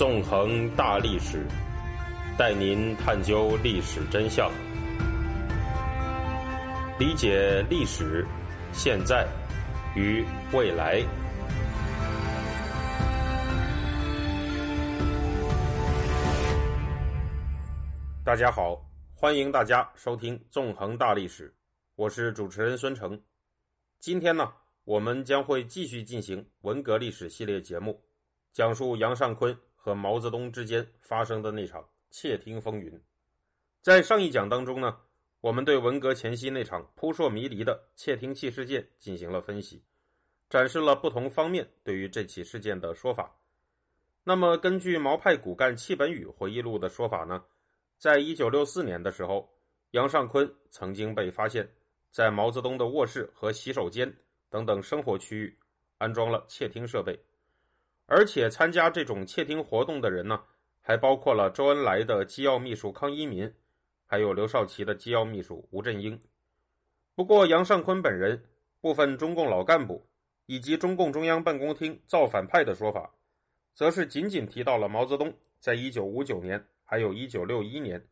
纵横大历史，带您探究历史真相，理解历史、现在与未来。大家好，欢迎大家收听《纵横大历史》，我是主持人孙成。今天呢，我们将会继续进行文革历史系列节目，讲述杨尚昆和毛泽东之间发生的那场窃听风云。在上一讲当中呢，我们对文革前夕那场扑朔迷离的窃听器事件进行了分析，展示了不同方面对于这起事件的说法。那么，根据毛派骨干戚本禹回忆录的说法呢？在一九六四年的时候，杨尚昆曾经被发现，在毛泽东的卧室和洗手间等等生活区域安装了窃听设备，而且参加这种窃听活动的人呢，还包括了周恩来的机要秘书康一民，还有刘少奇的机要秘书吴振英。不过，杨尚昆本人、部分中共老干部以及中共中央办公厅造反派的说法，则是仅仅提到了毛泽东在一九五九年。还有一九六一年，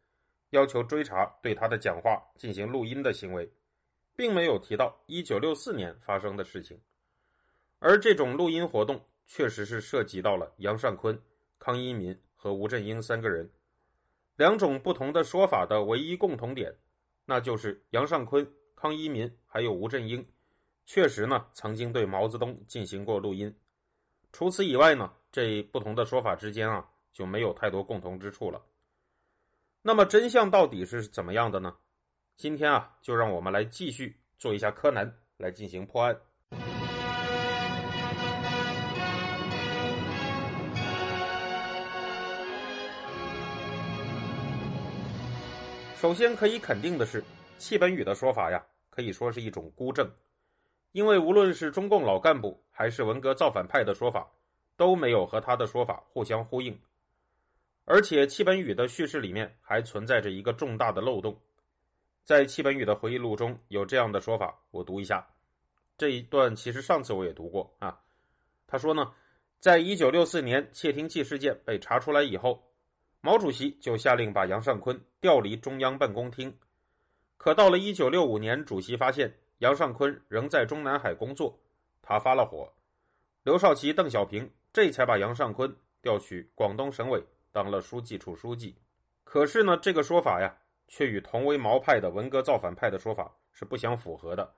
要求追查对他的讲话进行录音的行为，并没有提到一九六四年发生的事情。而这种录音活动确实是涉及到了杨尚昆、康一民和吴振英三个人。两种不同的说法的唯一共同点，那就是杨尚昆、康一民还有吴振英，确实呢曾经对毛泽东进行过录音。除此以外呢，这不同的说法之间啊。就没有太多共同之处了。那么真相到底是怎么样的呢？今天啊，就让我们来继续做一下柯南，来进行破案。首先可以肯定的是，戚本禹的说法呀，可以说是一种孤证，因为无论是中共老干部还是文革造反派的说法，都没有和他的说法互相呼应。而且，戚本禹的叙事里面还存在着一个重大的漏洞。在戚本禹的回忆录中有这样的说法，我读一下。这一段其实上次我也读过啊。他说呢，在一九六四年窃听器事件被查出来以后，毛主席就下令把杨尚昆调离中央办公厅。可到了一九六五年，主席发现杨尚昆仍在中南海工作，他发了火。刘少奇、邓小平这才把杨尚昆调去广东省委。当了书记处书记，可是呢，这个说法呀，却与同为毛派的文革造反派的说法是不相符合的。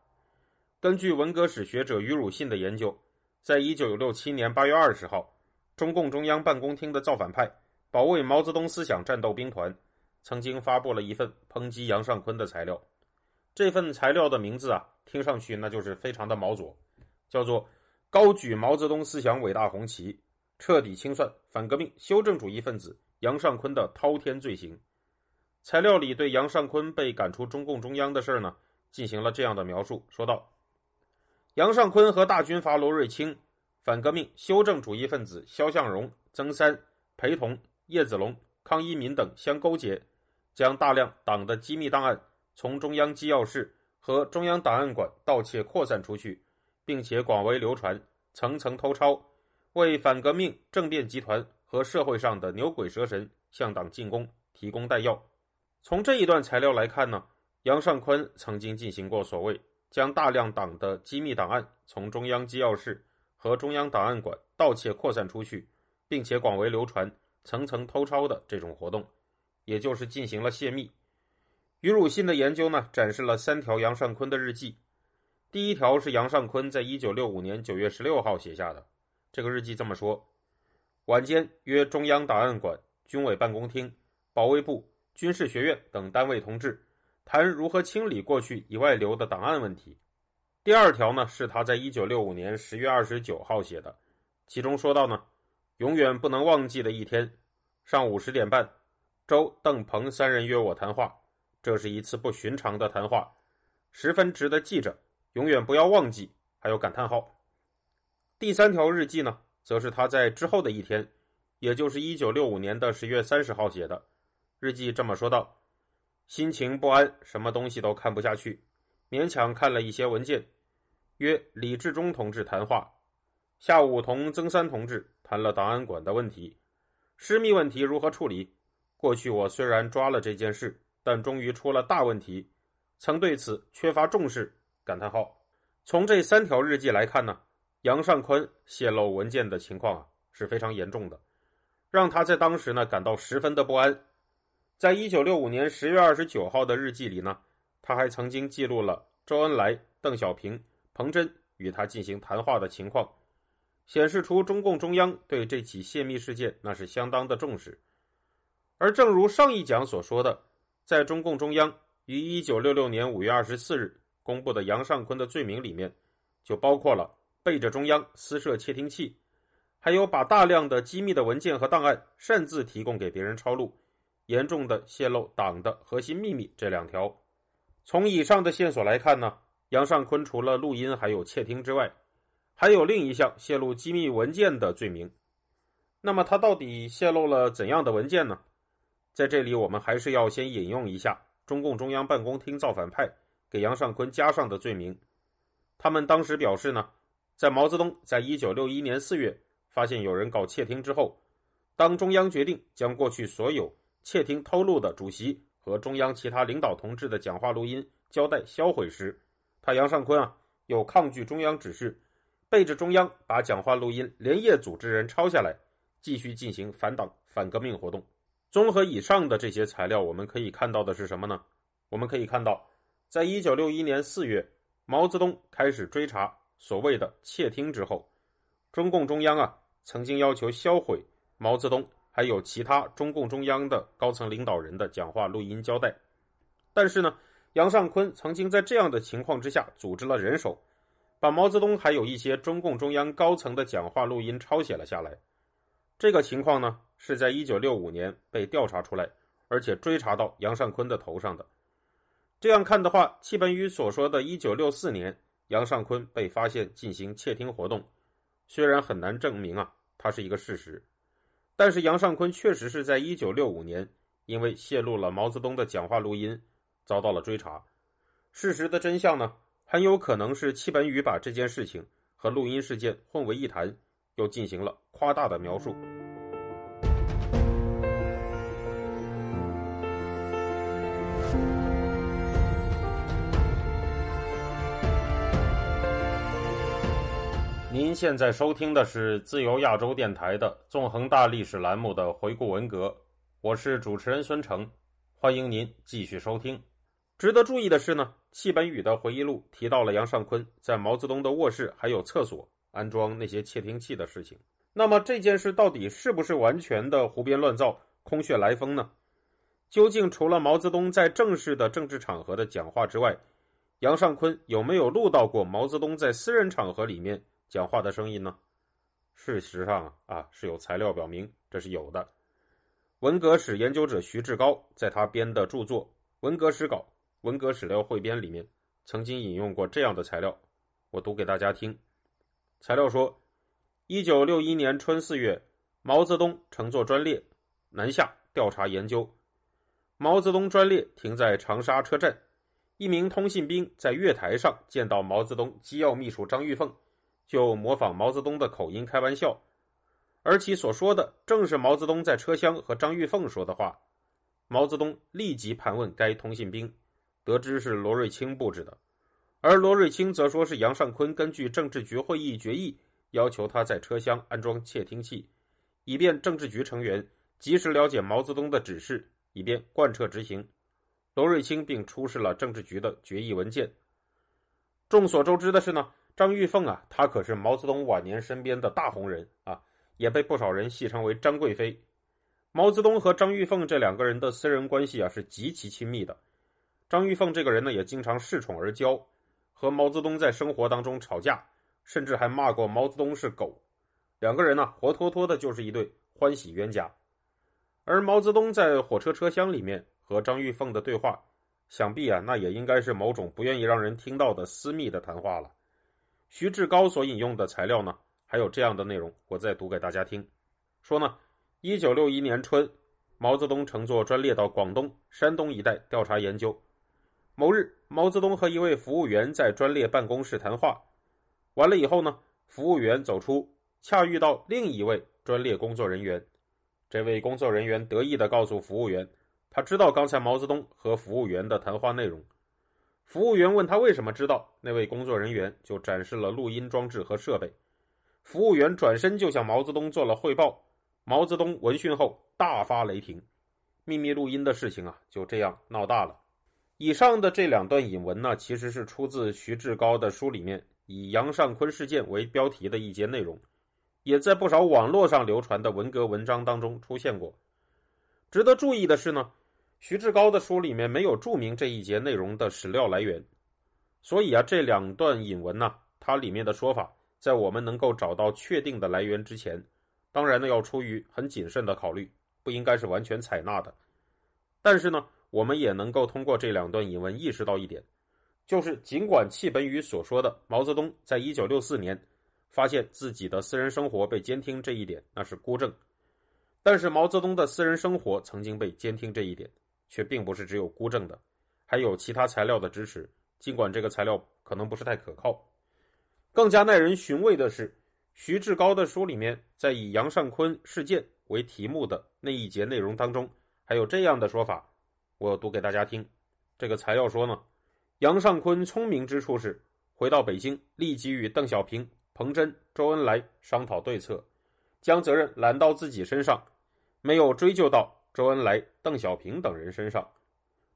根据文革史学者于汝信的研究，在一九六七年八月二十号，中共中央办公厅的造反派保卫毛泽东思想战斗兵团曾经发布了一份抨击杨尚昆的材料。这份材料的名字啊，听上去那就是非常的毛左，叫做“高举毛泽东思想伟大红旗”。彻底清算反革命修正主义分子杨尚昆的滔天罪行。材料里对杨尚昆被赶出中共中央的事儿呢，进行了这样的描述：说道，杨尚昆和大军阀罗瑞卿、反革命修正主义分子肖向荣、曾三、裴同、叶子龙、康一民等相勾结，将大量党的机密档案从中央机要室和中央档案馆盗窃扩散出去，并且广为流传，层层偷抄。为反革命政变集团和社会上的牛鬼蛇神向党进攻提供弹药。从这一段材料来看呢，杨尚昆曾经进行过所谓将大量党的机密档案从中央机要室和中央档案馆盗窃扩散出去，并且广为流传、层层偷抄的这种活动，也就是进行了泄密。于汝信的研究呢，展示了三条杨尚昆的日记。第一条是杨尚昆在一九六五年九月十六号写下的。这个日记这么说：晚间约中央档案馆、军委办公厅、保卫部、军事学院等单位同志谈如何清理过去已外流的档案问题。第二条呢，是他在一九六五年十月二十九号写的，其中说到呢，永远不能忘记的一天，上午十点半，周、邓、彭三人约我谈话，这是一次不寻常的谈话，十分值得记着，永远不要忘记。还有感叹号。第三条日记呢，则是他在之后的一天，也就是一九六五年的十月三十号写的。日记这么说道：“心情不安，什么东西都看不下去，勉强看了一些文件。约李志忠同志谈话，下午同曾三同志谈了档案馆的问题。私密问题如何处理？过去我虽然抓了这件事，但终于出了大问题，曾对此缺乏重视。感叹号。从这三条日记来看呢，杨尚昆泄露文件的情况啊是非常严重的，让他在当时呢感到十分的不安。在一九六五年十月二十九号的日记里呢，他还曾经记录了周恩来、邓小平、彭真与他进行谈话的情况，显示出中共中央对这起泄密事件那是相当的重视。而正如上一讲所说的，在中共中央于一九六六年五月二十四日。公布的杨尚昆的罪名里面，就包括了背着中央私设窃听器，还有把大量的机密的文件和档案擅自提供给别人抄录，严重的泄露党的核心秘密这两条。从以上的线索来看呢，杨尚昆除了录音还有窃听之外，还有另一项泄露机密文件的罪名。那么他到底泄露了怎样的文件呢？在这里我们还是要先引用一下中共中央办公厅造反派。给杨尚昆加上的罪名，他们当时表示呢，在毛泽东在一九六一年四月发现有人搞窃听之后，当中央决定将过去所有窃听偷录的主席和中央其他领导同志的讲话录音交代销毁时，他杨尚昆啊又抗拒中央指示，背着中央把讲话录音连夜组织人抄下来，继续进行反党反革命活动。综合以上的这些材料，我们可以看到的是什么呢？我们可以看到。在一九六一年四月，毛泽东开始追查所谓的窃听之后，中共中央啊曾经要求销毁毛泽东还有其他中共中央的高层领导人的讲话录音交代。但是呢，杨尚昆曾经在这样的情况之下组织了人手，把毛泽东还有一些中共中央高层的讲话录音抄写了下来。这个情况呢是在一九六五年被调查出来，而且追查到杨尚昆的头上的。这样看的话，戚本禹所说的1964年杨尚昆被发现进行窃听活动，虽然很难证明啊，它是一个事实，但是杨尚昆确实是在1965年因为泄露了毛泽东的讲话录音，遭到了追查。事实的真相呢，很有可能是戚本禹把这件事情和录音事件混为一谈，又进行了夸大的描述。您现在收听的是自由亚洲电台的纵横大历史栏目的回顾文革，我是主持人孙成，欢迎您继续收听。值得注意的是呢，戚本禹的回忆录提到了杨尚昆在毛泽东的卧室还有厕所安装那些窃听器的事情。那么这件事到底是不是完全的胡编乱造、空穴来风呢？究竟除了毛泽东在正式的政治场合的讲话之外，杨尚昆有没有录到过毛泽东在私人场合里面？讲话的声音呢？事实上啊，是有材料表明这是有的。文革史研究者徐志高在他编的著作《文革史稿·文革史料汇编》里面，曾经引用过这样的材料，我读给大家听。材料说，一九六一年春四月，毛泽东乘坐专列南下调查研究。毛泽东专列停在长沙车站，一名通信兵在月台上见到毛泽东机要秘书张玉凤。就模仿毛泽东的口音开玩笑，而其所说的正是毛泽东在车厢和张玉凤说的话。毛泽东立即盘问该通信兵，得知是罗瑞卿布置的，而罗瑞卿则说是杨尚昆根据政治局会议决议要求他在车厢安装窃听器，以便政治局成员及时了解毛泽东的指示，以便贯彻执行。罗瑞卿并出示了政治局的决议文件。众所周知的是呢。张玉凤啊，她可是毛泽东晚年身边的大红人啊，也被不少人戏称为张贵妃。毛泽东和张玉凤这两个人的私人关系啊是极其亲密的。张玉凤这个人呢，也经常恃宠而骄，和毛泽东在生活当中吵架，甚至还骂过毛泽东是狗。两个人呢，活脱脱的就是一对欢喜冤家。而毛泽东在火车车厢里面和张玉凤的对话，想必啊，那也应该是某种不愿意让人听到的私密的谈话了。徐志高所引用的材料呢，还有这样的内容，我再读给大家听。说呢，一九六一年春，毛泽东乘坐专列到广东、山东一带调查研究。某日，毛泽东和一位服务员在专列办公室谈话，完了以后呢，服务员走出，恰遇到另一位专列工作人员。这位工作人员得意地告诉服务员，他知道刚才毛泽东和服务员的谈话内容。服务员问他为什么知道，那位工作人员就展示了录音装置和设备。服务员转身就向毛泽东做了汇报。毛泽东闻讯后大发雷霆，秘密录音的事情啊就这样闹大了。以上的这两段引文呢，其实是出自徐志高的书里面以杨尚昆事件为标题的一节内容，也在不少网络上流传的文革文章当中出现过。值得注意的是呢。徐志高的书里面没有注明这一节内容的史料来源，所以啊，这两段引文呢，它里面的说法，在我们能够找到确定的来源之前，当然呢，要出于很谨慎的考虑，不应该是完全采纳的。但是呢，我们也能够通过这两段引文意识到一点，就是尽管戚本禹所说的毛泽东在一九六四年发现自己的私人生活被监听这一点那是孤证，但是毛泽东的私人生活曾经被监听这一点。却并不是只有孤证的，还有其他材料的支持。尽管这个材料可能不是太可靠，更加耐人寻味的是，徐志高的书里面在以杨尚昆事件为题目的那一节内容当中，还有这样的说法，我读给大家听。这个材料说呢，杨尚昆聪明之处是回到北京，立即与邓小平、彭真、周恩来商讨对策，将责任揽到自己身上，没有追究到。周恩来、邓小平等人身上，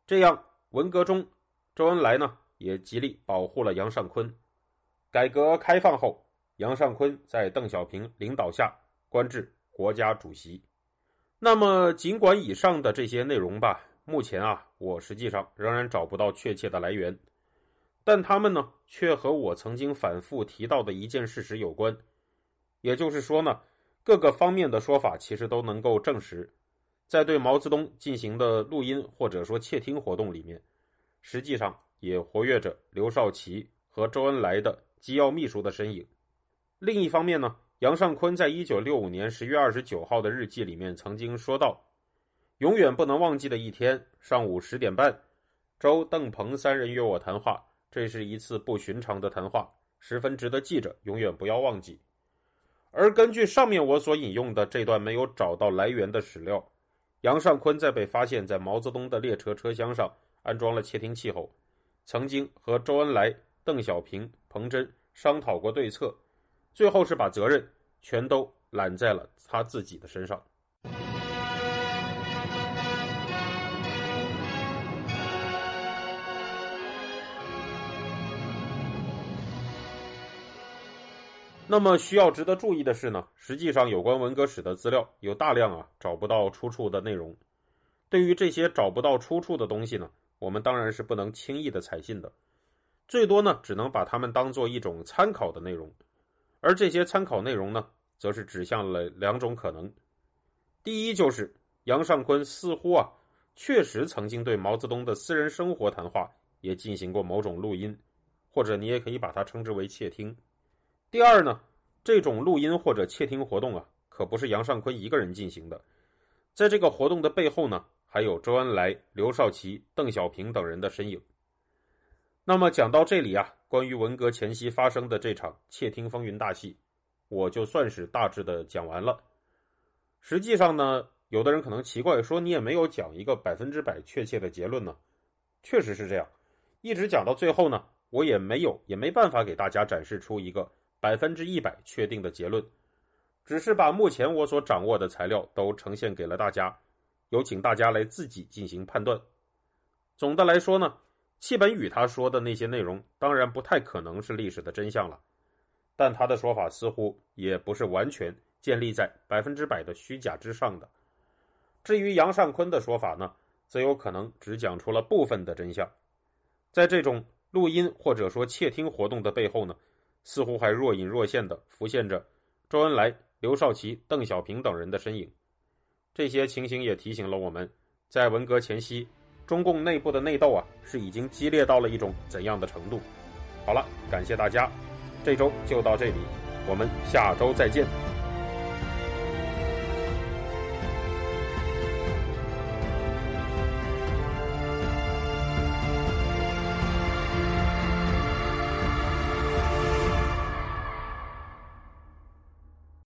这样文革中，周恩来呢也极力保护了杨尚昆。改革开放后，杨尚昆在邓小平领导下官至国家主席。那么，尽管以上的这些内容吧，目前啊，我实际上仍然找不到确切的来源，但他们呢，却和我曾经反复提到的一件事实有关。也就是说呢，各个方面的说法其实都能够证实。在对毛泽东进行的录音或者说窃听活动里面，实际上也活跃着刘少奇和周恩来的机要秘书的身影。另一方面呢，杨尚昆在一九六五年十月二十九号的日记里面曾经说到：“永远不能忘记的一天，上午十点半，周、邓、彭三人约我谈话，这是一次不寻常的谈话，十分值得记着，永远不要忘记。”而根据上面我所引用的这段没有找到来源的史料。杨尚昆在被发现在毛泽东的列车车厢上安装了窃听器后，曾经和周恩来、邓小平、彭真商讨过对策，最后是把责任全都揽在了他自己的身上。那么需要值得注意的是呢，实际上有关文革史的资料有大量啊找不到出处的内容。对于这些找不到出处的东西呢，我们当然是不能轻易的采信的，最多呢只能把它们当做一种参考的内容。而这些参考内容呢，则是指向了两种可能：第一，就是杨尚昆似乎啊确实曾经对毛泽东的私人生活谈话也进行过某种录音，或者你也可以把它称之为窃听。第二呢，这种录音或者窃听活动啊，可不是杨尚昆一个人进行的，在这个活动的背后呢，还有周恩来、刘少奇、邓小平等人的身影。那么讲到这里啊，关于文革前夕发生的这场窃听风云大戏，我就算是大致的讲完了。实际上呢，有的人可能奇怪，说你也没有讲一个百分之百确切的结论呢。确实是这样，一直讲到最后呢，我也没有也没办法给大家展示出一个。百分之一百确定的结论，只是把目前我所掌握的材料都呈现给了大家，有请大家来自己进行判断。总的来说呢，戚本禹他说的那些内容当然不太可能是历史的真相了，但他的说法似乎也不是完全建立在百分之百的虚假之上的。至于杨尚昆的说法呢，则有可能只讲出了部分的真相。在这种录音或者说窃听活动的背后呢？似乎还若隐若现的浮现着周恩来、刘少奇、邓小平等人的身影。这些情形也提醒了我们，在文革前夕，中共内部的内斗啊，是已经激烈到了一种怎样的程度？好了，感谢大家，这周就到这里，我们下周再见。